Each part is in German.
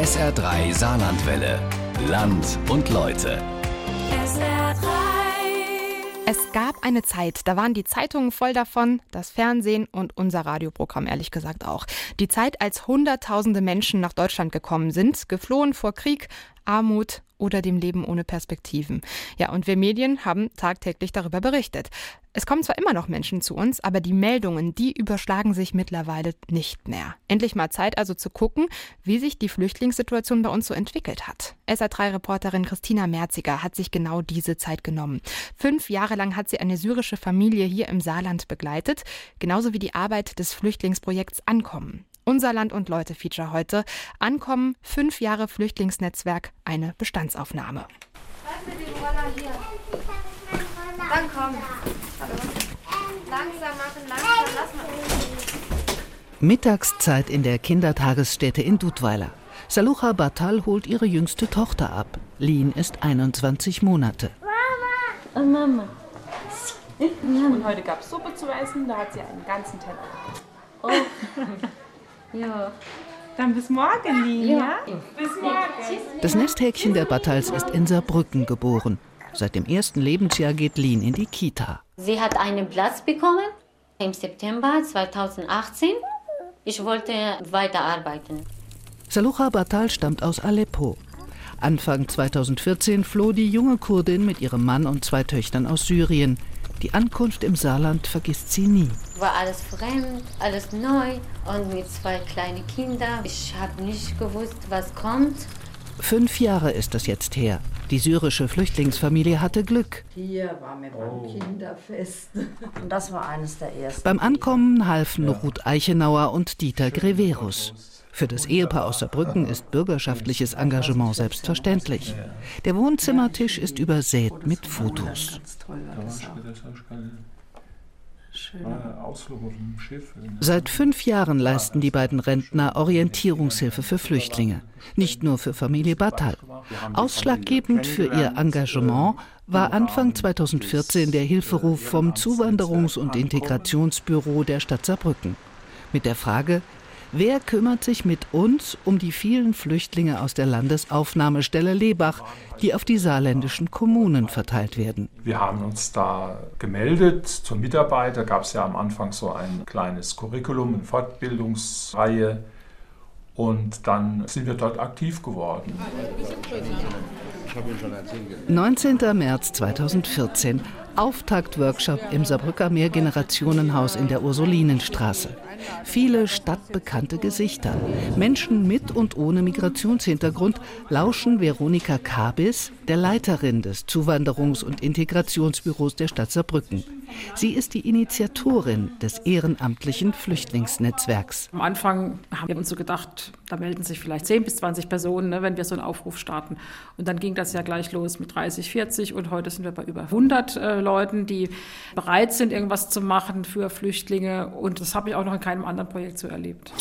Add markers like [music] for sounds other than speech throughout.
SR3 Saarlandwelle. Land und Leute. SR3. Es gab eine Zeit, da waren die Zeitungen voll davon, das Fernsehen und unser Radioprogramm ehrlich gesagt auch. Die Zeit, als Hunderttausende Menschen nach Deutschland gekommen sind, geflohen vor Krieg, Armut oder dem Leben ohne Perspektiven. Ja, und wir Medien haben tagtäglich darüber berichtet. Es kommen zwar immer noch Menschen zu uns, aber die Meldungen, die überschlagen sich mittlerweile nicht mehr. Endlich mal Zeit also zu gucken, wie sich die Flüchtlingssituation bei uns so entwickelt hat. SA3-Reporterin Christina Merziger hat sich genau diese Zeit genommen. Fünf Jahre lang hat sie eine syrische Familie hier im Saarland begleitet, genauso wie die Arbeit des Flüchtlingsprojekts Ankommen. Unser Land und Leute Feature heute. Ankommen, fünf Jahre Flüchtlingsnetzwerk, eine Bestandsaufnahme. Dann komm. Langsam machen, langsam, lass mal. Mittagszeit in der Kindertagesstätte in Dudweiler. Salucha Batal holt ihre jüngste Tochter ab. Lin ist 21 Monate. Oh, Mama. Und heute gab es Suppe zu essen, da hat sie einen ganzen Teller. Oh. Ja. Dann bis morgen, Lin, ja? Bis morgen. Das Nesthäkchen der Battals ist in Saarbrücken geboren. Seit dem ersten Lebensjahr geht Lin in die Kita. Sie hat einen Platz bekommen im September 2018. Ich wollte weiterarbeiten. Salucha Batal stammt aus Aleppo. Anfang 2014 floh die junge Kurdin mit ihrem Mann und zwei Töchtern aus Syrien. Die Ankunft im Saarland vergisst sie nie. War alles fremd, alles neu und mit zwei kleinen Kindern. Ich habe nicht gewusst, was kommt. Fünf Jahre ist das jetzt her. Die syrische Flüchtlingsfamilie hatte Glück. Hier waren wir beim Kinderfest. [laughs] Und das war eines der ersten. Beim Ankommen halfen Ruth Eichenauer und Dieter Greverus. Für das Ehepaar aus Saarbrücken ist bürgerschaftliches Engagement selbstverständlich. Der Wohnzimmertisch ist übersät mit Fotos. Seit fünf Jahren leisten die beiden Rentner Orientierungshilfe für Flüchtlinge. Nicht nur für Familie Batal. Ausschlaggebend für ihr Engagement war Anfang 2014 der Hilferuf vom Zuwanderungs- und Integrationsbüro der Stadt Saarbrücken. Mit der Frage, wer kümmert sich mit uns um die vielen Flüchtlinge aus der Landesaufnahmestelle Lebach, die auf die saarländischen Kommunen verteilt werden. Wir haben uns da gemeldet zur Mitarbeit. Da gab es ja am Anfang so ein kleines Curriculum, eine Fortbildungsreihe. Und dann sind wir dort aktiv geworden. 19. März 2014. Auftaktworkshop im Saarbrücker Mehrgenerationenhaus in der Ursulinenstraße. Viele stadtbekannte Gesichter. Menschen mit und ohne Migrationshintergrund lauschen Veronika Kabis, der Leiterin des Zuwanderungs- und Integrationsbüros der Stadt Saarbrücken. Sie ist die Initiatorin des ehrenamtlichen Flüchtlingsnetzwerks. Am Anfang haben wir uns so gedacht, da melden sich vielleicht 10 bis 20 Personen, ne, wenn wir so einen Aufruf starten. Und dann ging das ja gleich los mit 30, 40 und heute sind wir bei über 100 äh, Leuten, die bereit sind, irgendwas zu machen für Flüchtlinge. Und das habe ich auch noch in keinem anderen Projekt so erlebt.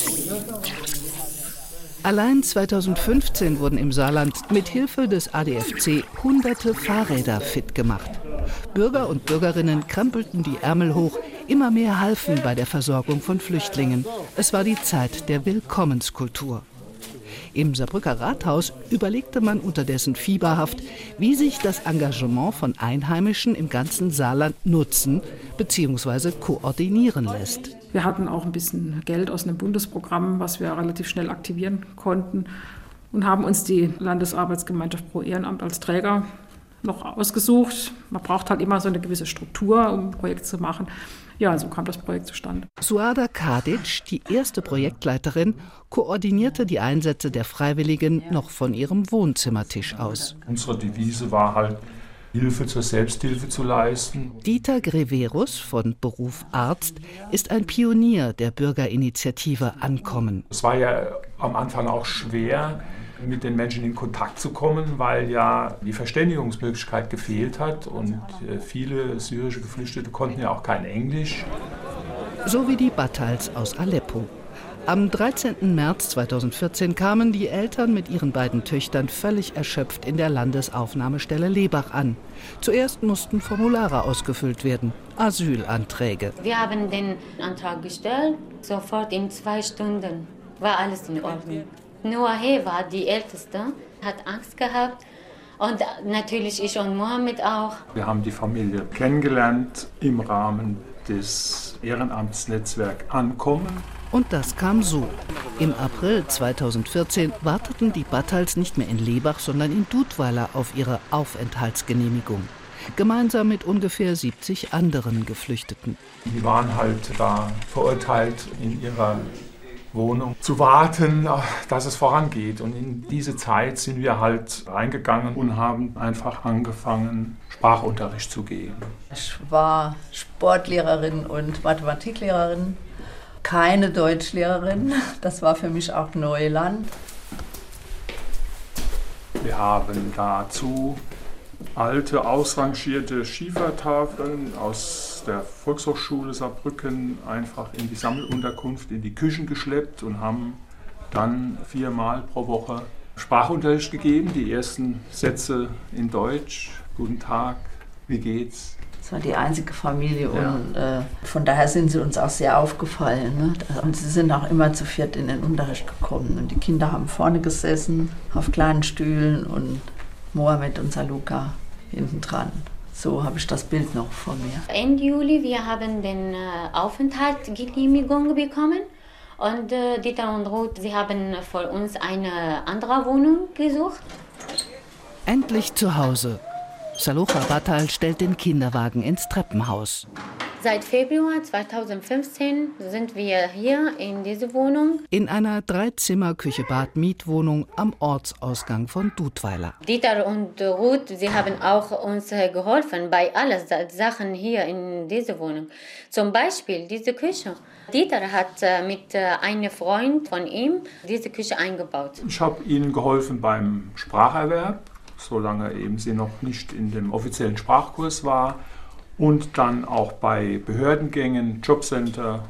Allein 2015 wurden im Saarland mit Hilfe des ADFC hunderte Fahrräder fit gemacht. Bürger und Bürgerinnen krempelten die Ärmel hoch, immer mehr halfen bei der Versorgung von Flüchtlingen. Es war die Zeit der Willkommenskultur. Im Saarbrücker Rathaus überlegte man unterdessen fieberhaft, wie sich das Engagement von Einheimischen im ganzen Saarland nutzen bzw. koordinieren lässt. Wir hatten auch ein bisschen Geld aus einem Bundesprogramm, was wir relativ schnell aktivieren konnten und haben uns die Landesarbeitsgemeinschaft pro Ehrenamt als Träger noch ausgesucht. Man braucht halt immer so eine gewisse Struktur, um ein Projekt zu machen. Ja, so kam das Projekt zustande. Suada Kadic, die erste Projektleiterin, koordinierte die Einsätze der Freiwilligen noch von ihrem Wohnzimmertisch aus. Unsere Devise war halt, Hilfe zur Selbsthilfe zu leisten. Dieter Greverus von Beruf Arzt ist ein Pionier der Bürgerinitiative Ankommen. Es war ja am Anfang auch schwer, mit den Menschen in Kontakt zu kommen, weil ja die Verständigungsmöglichkeit gefehlt hat und äh, viele syrische Geflüchtete konnten ja auch kein Englisch. So wie die Battals aus Aleppo. Am 13. März 2014 kamen die Eltern mit ihren beiden Töchtern völlig erschöpft in der Landesaufnahmestelle Lebach an. Zuerst mussten Formulare ausgefüllt werden, Asylanträge. Wir haben den Antrag gestellt, sofort in zwei Stunden war alles in Ordnung. Nur He war die Älteste, hat Angst gehabt. Und natürlich ich und Mohammed auch. Wir haben die Familie kennengelernt im Rahmen des Ehrenamtsnetzwerk Ankommen. Und das kam so. Im April 2014 warteten die Battals nicht mehr in Lebach, sondern in Dudweiler auf ihre Aufenthaltsgenehmigung. Gemeinsam mit ungefähr 70 anderen Geflüchteten. Die waren halt da verurteilt in ihrer Wohnung zu warten, dass es vorangeht. Und in diese Zeit sind wir halt reingegangen und haben einfach angefangen, Sprachunterricht zu geben. Ich war Sportlehrerin und Mathematiklehrerin, keine Deutschlehrerin. Das war für mich auch Neuland. Wir haben dazu alte, ausrangierte Schiefertafeln aus der Volkshochschule Saarbrücken einfach in die Sammelunterkunft, in die Küchen geschleppt und haben dann viermal pro Woche Sprachunterricht gegeben. Die ersten Sätze in Deutsch. Guten Tag, wie geht's? Das war die einzige Familie und äh, von daher sind sie uns auch sehr aufgefallen. Ne? Und sie sind auch immer zu viert in den Unterricht gekommen. Und die Kinder haben vorne gesessen, auf kleinen Stühlen und Mohammed und Saluka hinten dran. So habe ich das Bild noch vor mir. Ende Juli, wir haben den äh, Aufenthaltsgenehmigung bekommen. Und äh, Dieter und Ruth, sie haben für uns eine andere Wohnung gesucht. Endlich zu Hause. Salocha Batal stellt den Kinderwagen ins Treppenhaus. Seit Februar 2015 sind wir hier in dieser Wohnung. In einer Dreizimmer-Küche-Bad-Mietwohnung am Ortsausgang von Dudweiler. Dieter und Ruth, sie haben auch uns geholfen bei allen Sachen hier in dieser Wohnung. Zum Beispiel diese Küche. Dieter hat äh, mit äh, einem Freund von ihm diese Küche eingebaut. Ich habe ihnen geholfen beim Spracherwerb, solange eben sie noch nicht in dem offiziellen Sprachkurs war und dann auch bei Behördengängen, Jobcenter.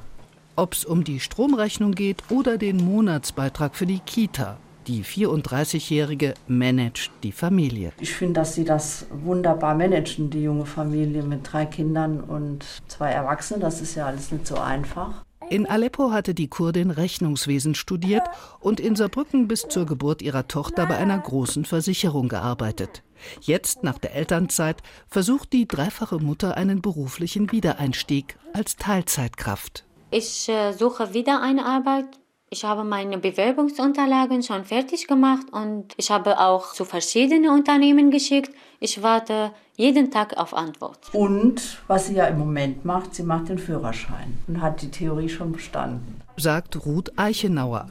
Ob es um die Stromrechnung geht oder den Monatsbeitrag für die Kita. Die 34-Jährige managt die Familie. Ich finde, dass sie das wunderbar managen, die junge Familie mit drei Kindern und zwei Erwachsenen. Das ist ja alles nicht so einfach. In Aleppo hatte die Kurdin Rechnungswesen studiert und in Saarbrücken bis zur Geburt ihrer Tochter bei einer großen Versicherung gearbeitet. Jetzt, nach der Elternzeit, versucht die dreifache Mutter einen beruflichen Wiedereinstieg als Teilzeitkraft. Ich äh, suche wieder eine Arbeit. Ich habe meine Bewerbungsunterlagen schon fertig gemacht und ich habe auch zu verschiedenen Unternehmen geschickt. Ich warte jeden Tag auf Antwort. Und was sie ja im Moment macht, sie macht den Führerschein und hat die Theorie schon bestanden. Sagt Ruth Eichenauer.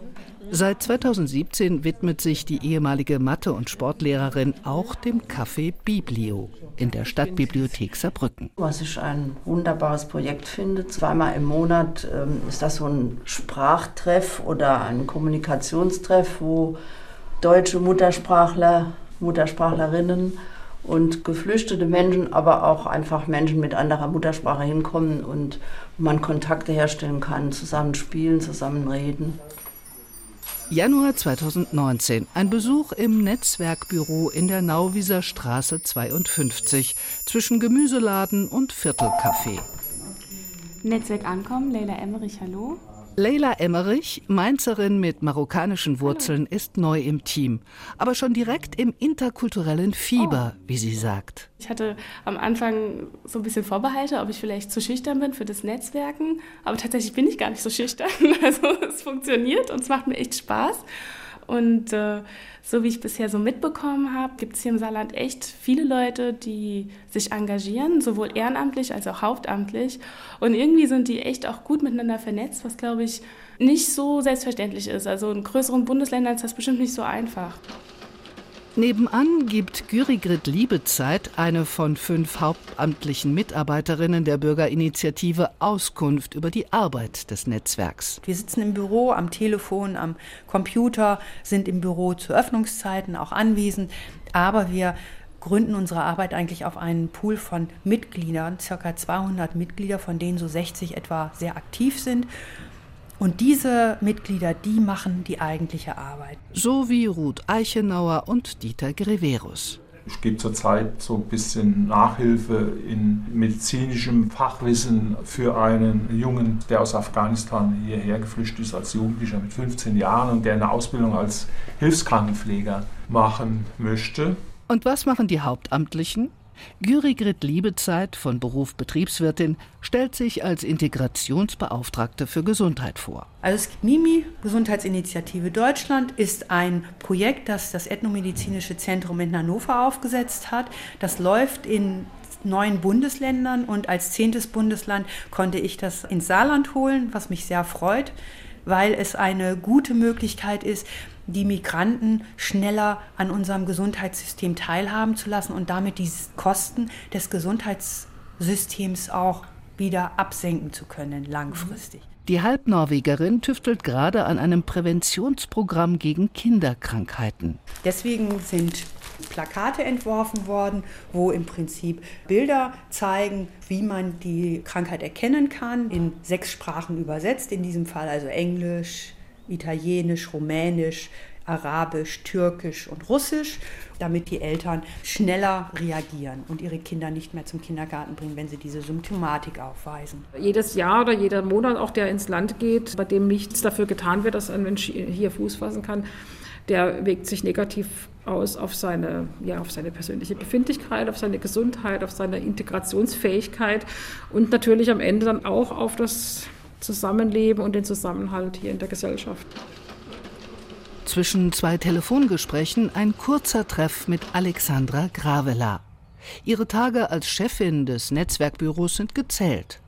Seit 2017 widmet sich die ehemalige Mathe- und Sportlehrerin auch dem Café Biblio in der Stadtbibliothek Saarbrücken. Was ich ein wunderbares Projekt finde, zweimal im Monat ähm, ist das so ein Sprachtreff oder ein Kommunikationstreff, wo deutsche Muttersprachler, Muttersprachlerinnen und geflüchtete Menschen, aber auch einfach Menschen mit anderer Muttersprache hinkommen und man Kontakte herstellen kann, zusammen spielen, zusammen reden. Januar 2019. Ein Besuch im Netzwerkbüro in der Nauwieser Straße 52 zwischen Gemüseladen und Viertelcafé. Netzwerk Ankommen, Leila Emmerich, hallo. Leila Emmerich, Mainzerin mit marokkanischen Wurzeln, ist neu im Team, aber schon direkt im interkulturellen Fieber, oh. wie sie sagt. Ich hatte am Anfang so ein bisschen Vorbehalte, ob ich vielleicht zu schüchtern bin für das Netzwerken, aber tatsächlich bin ich gar nicht so schüchtern. [laughs] Also es funktioniert und es macht mir echt Spaß. Und äh, so wie ich bisher so mitbekommen habe, gibt es hier im Saarland echt viele Leute, die sich engagieren, sowohl ehrenamtlich als auch hauptamtlich. Und irgendwie sind die echt auch gut miteinander vernetzt, was glaube ich nicht so selbstverständlich ist. Also in größeren Bundesländern ist das bestimmt nicht so einfach. Nebenan gibt Gyrigrid Liebezeit, eine von fünf hauptamtlichen Mitarbeiterinnen der Bürgerinitiative, Auskunft über die Arbeit des Netzwerks. Wir sitzen im Büro, am Telefon, am Computer, sind im Büro zu Öffnungszeiten auch anwesend, aber wir gründen unsere Arbeit eigentlich auf einen Pool von Mitgliedern, circa 200 Mitglieder, von denen so 60 etwa sehr aktiv sind. Und diese Mitglieder, die machen die eigentliche Arbeit. So wie Ruth Eichenauer und Dieter Greverus. Ich gebe zurzeit so ein bisschen Nachhilfe in medizinischem Fachwissen für einen Jungen, der aus Afghanistan hierher geflüchtet ist als Jugendlicher mit 15 Jahren und der eine Ausbildung als Hilfskrankenpfleger machen möchte. Und was machen die Hauptamtlichen? Gürigrit Liebezeit von Beruf Betriebswirtin stellt sich als Integrationsbeauftragte für Gesundheit vor. Also MIMI, Gesundheitsinitiative Deutschland, ist ein Projekt, das das Ethnomedizinische Zentrum in Hannover aufgesetzt hat. Das läuft in neun Bundesländern und als zehntes Bundesland konnte ich das ins Saarland holen, was mich sehr freut, weil es eine gute Möglichkeit ist, die Migranten schneller an unserem Gesundheitssystem teilhaben zu lassen und damit die Kosten des Gesundheitssystems auch wieder absenken zu können, langfristig. Die Halbnorwegerin tüftelt gerade an einem Präventionsprogramm gegen Kinderkrankheiten. Deswegen sind Plakate entworfen worden, wo im Prinzip Bilder zeigen, wie man die Krankheit erkennen kann, in sechs Sprachen übersetzt, in diesem Fall also Englisch, Italienisch, Rumänisch, Arabisch, Türkisch und Russisch, damit die Eltern schneller reagieren und ihre Kinder nicht mehr zum Kindergarten bringen, wenn sie diese Symptomatik aufweisen. Jedes Jahr oder jeder Monat, auch der ins Land geht, bei dem nichts dafür getan wird, dass ein Mensch hier Fuß fassen kann, der wirkt sich negativ aus auf seine, ja, auf seine persönliche Befindlichkeit, auf seine Gesundheit, auf seine Integrationsfähigkeit und natürlich am Ende dann auch auf das Zusammenleben und den Zusammenhalt hier in der Gesellschaft. Zwischen zwei Telefongesprächen ein kurzer Treff mit Alexandra Gravela. Ihre Tage als Chefin des Netzwerkbüros sind gezählt.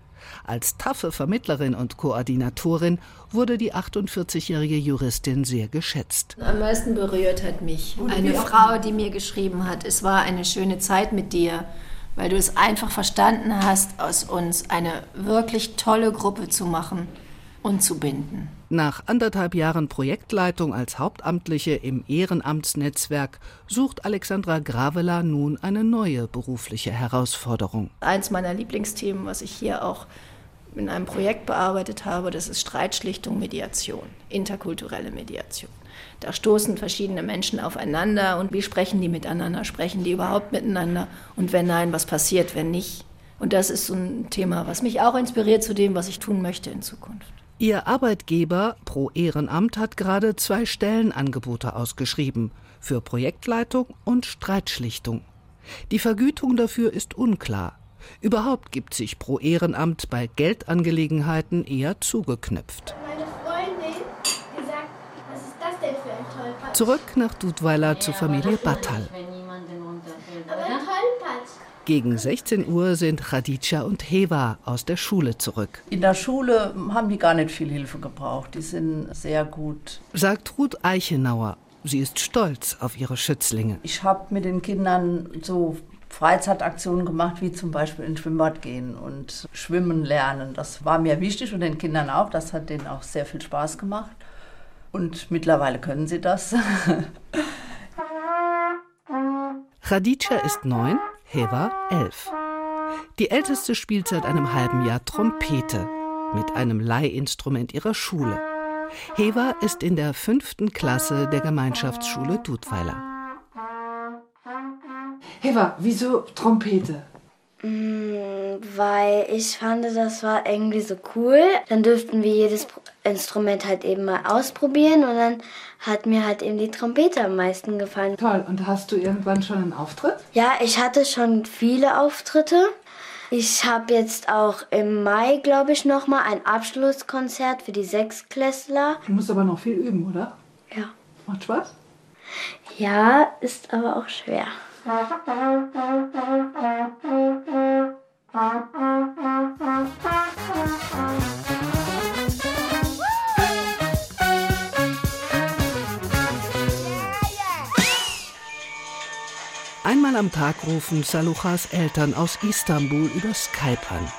Als taffe Vermittlerin und Koordinatorin wurde die 48-jährige Juristin sehr geschätzt. Am meisten berührt hat mich eine Frau, die mir geschrieben hat, es war eine schöne Zeit mit dir weil du es einfach verstanden hast, aus uns eine wirklich tolle Gruppe zu machen und zu binden. Nach anderthalb Jahren Projektleitung als Hauptamtliche im Ehrenamtsnetzwerk sucht Alexandra Gravela nun eine neue berufliche Herausforderung. Eins meiner Lieblingsthemen, was ich hier auch in einem Projekt bearbeitet habe, das ist Streitschlichtung, Mediation, interkulturelle Mediation. Da stoßen verschiedene Menschen aufeinander und wie sprechen die miteinander? Sprechen die überhaupt miteinander? Und wenn nein, was passiert, wenn nicht? Und das ist so ein Thema, was mich auch inspiriert zu dem, was ich tun möchte in Zukunft. Ihr Arbeitgeber Pro Ehrenamt hat gerade zwei Stellenangebote ausgeschrieben für Projektleitung und Streitschlichtung. Die Vergütung dafür ist unklar. Überhaupt gibt sich Pro Ehrenamt bei Geldangelegenheiten eher zugeknüpft. Zurück nach Dudweiler zur Familie Battal. Gegen 16 Uhr sind Khadija und Heva aus der Schule zurück. In der Schule haben die gar nicht viel Hilfe gebraucht. Die sind sehr gut. Sagt Ruth Eichenauer. Sie ist stolz auf ihre Schützlinge. Ich habe mit den Kindern so Freizeitaktionen gemacht, wie zum Beispiel ins Schwimmbad gehen und schwimmen lernen. Das war mir wichtig und den Kindern auch. Das hat denen auch sehr viel Spaß gemacht. Und mittlerweile können sie das. Khadija ist neun, Heva elf. Die Älteste spielt seit einem halben Jahr Trompete mit einem Leihinstrument ihrer Schule. Heva ist in der fünften Klasse der Gemeinschaftsschule Dudweiler. Heva, wieso Trompete? Mm, weil ich fand, das war irgendwie so cool. Dann dürften wir jedes Instrument halt eben mal ausprobieren und dann hat mir halt eben die Trompete am meisten gefallen. Toll, und hast du irgendwann schon einen Auftritt? Ja, ich hatte schon viele Auftritte. Ich habe jetzt auch im Mai, glaube ich, noch mal ein Abschlusskonzert für die Sechsklässler. Du musst aber noch viel üben, oder? Ja. Macht Spaß? Ja, ist aber auch schwer. [laughs] Einmal am Tag rufen Saluchas Eltern aus Istanbul über Skype an.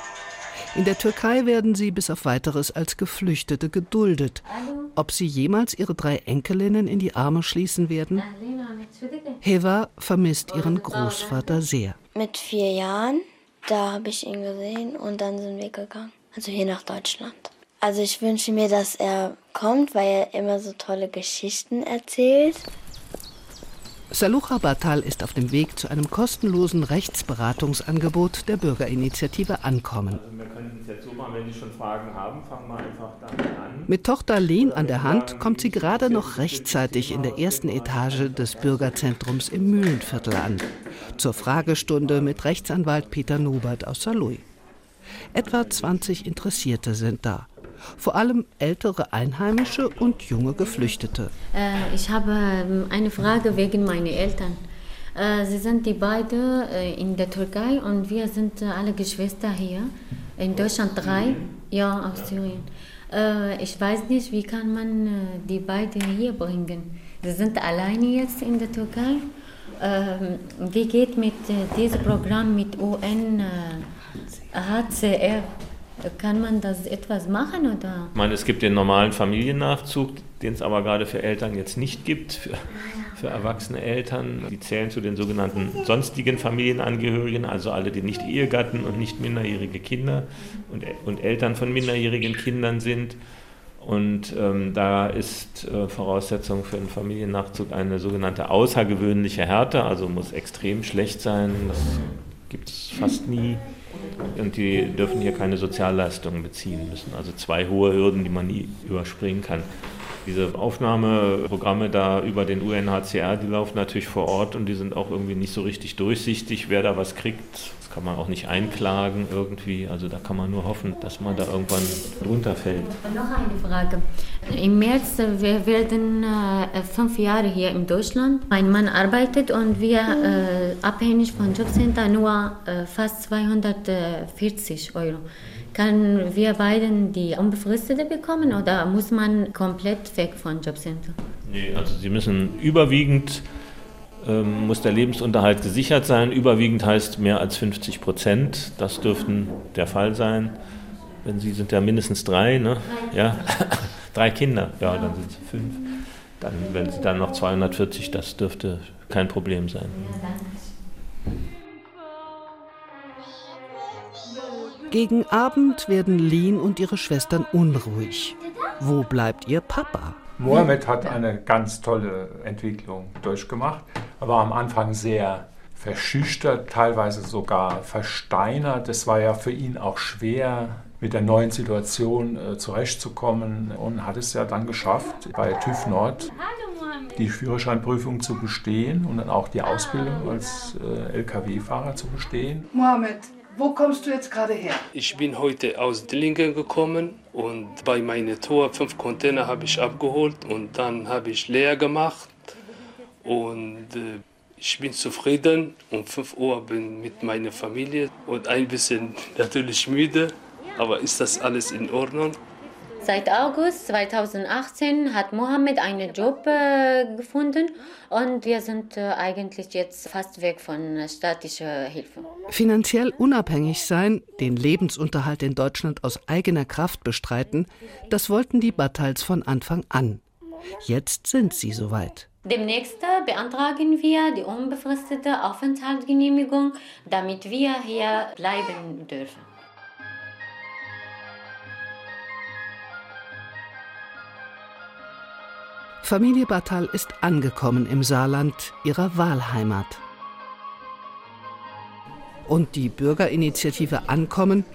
In der Türkei werden sie bis auf weiteres als Geflüchtete geduldet. Ob sie jemals ihre drei Enkelinnen in die Arme schließen werden? Heva vermisst ihren Großvater sehr. Mit vier Jahren, da habe ich ihn gesehen und dann sind wir gegangen. Also hier nach Deutschland. Also ich wünsche mir, dass er kommt, weil er immer so tolle Geschichten erzählt. Salucha Batal ist auf dem Weg zu einem kostenlosen Rechtsberatungsangebot der Bürgerinitiative Ankommen. Also wir können es jetzt so machen, wenn Sie schon Fragen haben, fangen wir einfach damit an. Mit Tochter Len an der Hand kommt sie gerade noch rechtzeitig in der ersten Etage des Bürgerzentrums im Mühlenviertel an. Zur Fragestunde mit Rechtsanwalt Peter Nobert aus Saarlouis. Etwa 20 Interessierte sind da. Vor allem ältere Einheimische und junge Geflüchtete. Äh, ich habe ähm, eine Frage wegen meiner Eltern. Äh, sie sind die beiden äh, in der Türkei und wir sind alle Geschwister hier. In Deutschland drei, ja, aus Syrien. Ich weiß nicht, wie kann man die beiden hier bringen. Sie sind alleine jetzt in der Türkei. Ähm, wie geht mit diesem Programm mit UNHCR? Kann man das etwas machen oder? Ich meine, es gibt den normalen Familiennachzug, den es aber gerade für Eltern jetzt nicht gibt, für, für erwachsene Eltern. Die zählen zu den sogenannten sonstigen Familienangehörigen, also alle, die nicht Ehegatten und nicht minderjährige Kinder und, und Eltern von minderjährigen Kindern sind. Und ähm, da ist äh, Voraussetzung für einen Familiennachzug eine sogenannte außergewöhnliche Härte, also muss extrem schlecht sein. Das gibt es fast nie und die dürfen hier keine Sozialleistungen beziehen müssen. Also zwei hohe Hürden, die man nie überspringen kann. Diese Aufnahmeprogramme da über den UNHCR, die laufen natürlich vor Ort und die sind auch irgendwie nicht so richtig durchsichtig, wer da was kriegt. Kann man auch nicht einklagen irgendwie. Also da kann man nur hoffen, dass man da irgendwann runterfällt. Noch eine Frage. Im März, wir werden äh, fünf Jahre hier in Deutschland. Mein Mann arbeitet und wir äh, abhängig von Jobcenter nur äh, fast 240 Euro. Können wir beiden die unbefristete bekommen oder muss man komplett weg von Jobcenter? Nee, also Sie müssen überwiegend, ähm, muss der Lebensunterhalt gesichert sein. Überwiegend heißt mehr als 50 Prozent. Das dürften der Fall sein. Wenn Sie sind ja mindestens drei, ne? Ja, [laughs] drei Kinder, ja, dann sind Sie fünf. Dann, wenn Sie dann noch 240, das dürfte kein Problem sein. Gegen Abend werden Lin und ihre Schwestern unruhig. Wo bleibt ihr Papa? Mohammed hat eine ganz tolle Entwicklung durchgemacht. Er war am Anfang sehr verschüchtert, teilweise sogar versteinert. Es war ja für ihn auch schwer, mit der neuen Situation äh, zurechtzukommen und hat es ja dann geschafft, bei TÜV Nord die Führerscheinprüfung zu bestehen und dann auch die Ausbildung als äh, Lkw-Fahrer zu bestehen. Mohammed, wo kommst du jetzt gerade her? Ich bin heute aus Dillingen gekommen und bei meiner Tour fünf Container habe ich abgeholt und dann habe ich leer gemacht und äh, ich bin zufrieden. Um 5 Uhr bin mit meiner Familie und ein bisschen [laughs] natürlich müde, aber ist das alles in Ordnung? Seit August 2018 hat Mohammed einen Job äh, gefunden und wir sind äh, eigentlich jetzt fast weg von staatlicher Hilfe. Finanziell unabhängig sein, den Lebensunterhalt in Deutschland aus eigener Kraft bestreiten, das wollten die Battals von Anfang an. Jetzt sind sie soweit. Demnächst äh, beantragen wir die unbefristete Aufenthaltsgenehmigung, damit wir hier bleiben dürfen. Familie Battal ist angekommen im Saarland, ihrer Wahlheimat. Und die Bürgerinitiative Ankommen,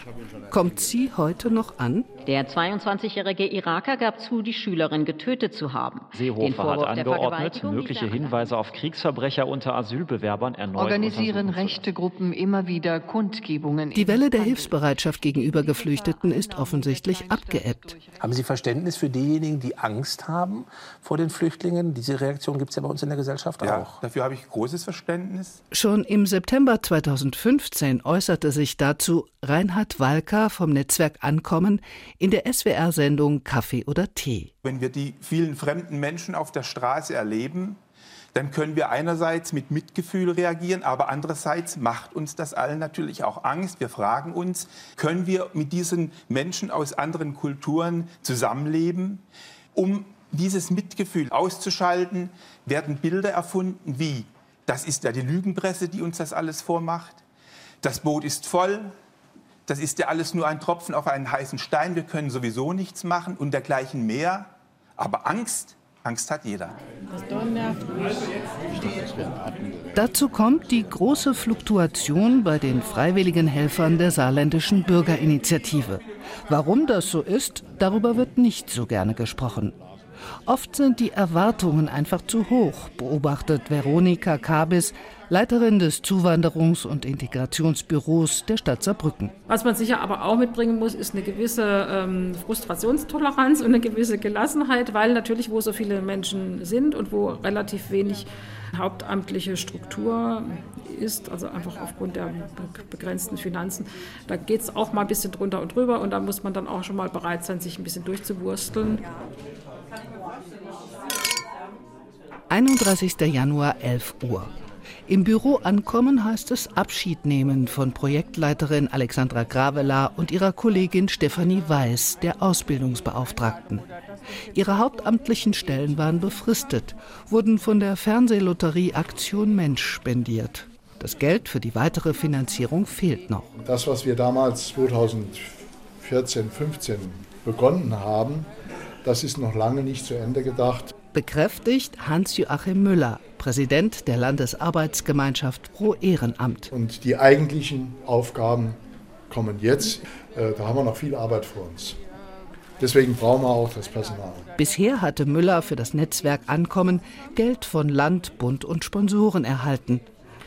kommt sie heute noch an? Der 22-jährige Iraker gab zu, die Schülerin getötet zu haben. Seehofer hat angeordnet, mögliche Hinweise auf Kriegsverbrecher unter Asylbewerbern erneut Organisieren rechte Gruppen immer wieder Kundgebungen. Die Welle der Hilfsbereitschaft gegenüber Geflüchteten ist offensichtlich abgeebbt. Haben Sie Verständnis für diejenigen, die Angst haben vor den Flüchtlingen? Diese Reaktion gibt es ja bei uns in der Gesellschaft ja, auch. Dafür habe ich großes Verständnis. Schon im September 2015 äußerte sich dazu Reinhard Walker vom Netzwerk Ankommen in der SWR-Sendung Kaffee oder Tee. Wenn wir die vielen fremden Menschen auf der Straße erleben, dann können wir einerseits mit Mitgefühl reagieren, aber andererseits macht uns das allen natürlich auch Angst. Wir fragen uns, können wir mit diesen Menschen aus anderen Kulturen zusammenleben? Um dieses Mitgefühl auszuschalten, werden Bilder erfunden wie, das ist ja die Lügenpresse, die uns das alles vormacht. Das Boot ist voll, das ist ja alles nur ein Tropfen auf einen heißen Stein, wir können sowieso nichts machen und dergleichen mehr. Aber Angst, Angst hat jeder. Dazu kommt die große Fluktuation bei den freiwilligen Helfern der saarländischen Bürgerinitiative. Warum das so ist, darüber wird nicht so gerne gesprochen. Oft sind die Erwartungen einfach zu hoch, beobachtet Veronika Kabis, Leiterin des Zuwanderungs- und Integrationsbüros der Stadt Saarbrücken. Was man sicher aber auch mitbringen muss, ist eine gewisse ähm, Frustrationstoleranz und eine gewisse Gelassenheit, weil natürlich, wo so viele Menschen sind und wo relativ wenig hauptamtliche Struktur ist, also einfach aufgrund der begrenzten Finanzen, da geht es auch mal ein bisschen drunter und drüber und da muss man dann auch schon mal bereit sein, sich ein bisschen durchzuwursteln. 31. Januar, 11 Uhr. Im Büro ankommen heißt es Abschied nehmen von Projektleiterin Alexandra Gravela und ihrer Kollegin Stefanie Weiß, der Ausbildungsbeauftragten. Ihre hauptamtlichen Stellen waren befristet, wurden von der Fernsehlotterie Aktion Mensch spendiert. Das Geld für die weitere Finanzierung fehlt noch. Das, was wir damals 2014, 15 begonnen haben, das ist noch lange nicht zu Ende gedacht bekräftigt Hans-Joachim Müller, Präsident der Landesarbeitsgemeinschaft Pro Ehrenamt. Und die eigentlichen Aufgaben kommen jetzt. Äh, da haben wir noch viel Arbeit vor uns. Deswegen brauchen wir auch das Personal. Bisher hatte Müller für das Netzwerk Ankommen Geld von Land, Bund und Sponsoren erhalten.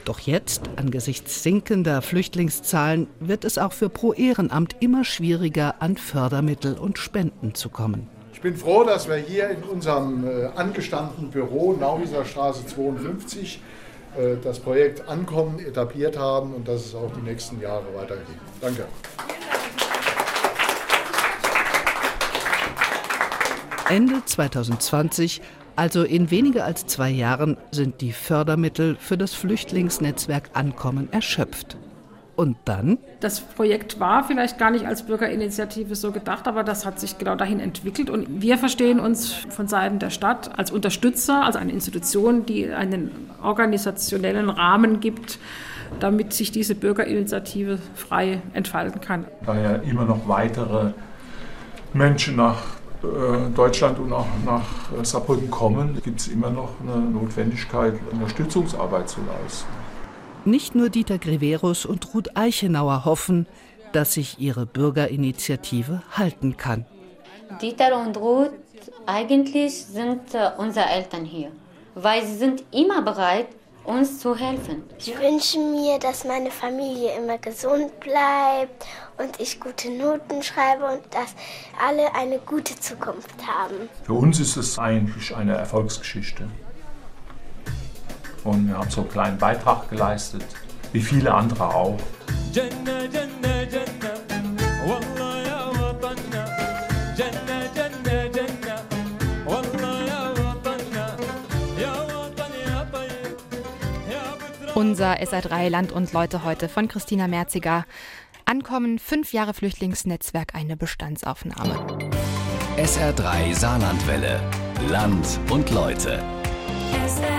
Doch jetzt, angesichts sinkender Flüchtlingszahlen, wird es auch für Pro Ehrenamt immer schwieriger, an Fördermittel und Spenden zu kommen. Ich bin froh, dass wir hier in unserem äh, angestammten Büro Nauwieser Straße 52 äh, das Projekt Ankommen etabliert haben und dass es auch die nächsten Jahre weitergeht. Danke. Ende 2020, also in weniger als zwei Jahren, sind die Fördermittel für das Flüchtlingsnetzwerk Ankommen erschöpft. Und dann? Das Projekt war vielleicht gar nicht als Bürgerinitiative so gedacht, aber das hat sich genau dahin entwickelt. Und wir verstehen uns von Seiten der Stadt als Unterstützer, als eine Institution, die einen organisationellen Rahmen gibt, damit sich diese Bürgerinitiative frei entfalten kann. Da ja immer noch weitere Menschen nach äh, Deutschland und auch nach äh, Saarbrücken kommen, gibt es immer noch eine Notwendigkeit, Unterstützungsarbeit zu leisten. Nicht nur Dieter Greverus und Ruth Eichenauer hoffen, dass sich ihre Bürgerinitiative halten kann. Dieter und Ruth eigentlich sind äh, unsere Eltern hier, weil sie sind immer bereit, uns zu helfen. Ich wünsche mir, dass meine Familie immer gesund bleibt und ich gute Noten schreibe und dass alle eine gute Zukunft haben. Für uns ist es eigentlich eine Erfolgsgeschichte. Und wir haben so einen kleinen Beitrag geleistet, wie viele andere auch. Unser SR3 Land und Leute heute von Christina Merziger. Ankommen, fünf Jahre Flüchtlingsnetzwerk, eine Bestandsaufnahme. SR3 Saarlandwelle. Land und Leute. SR3.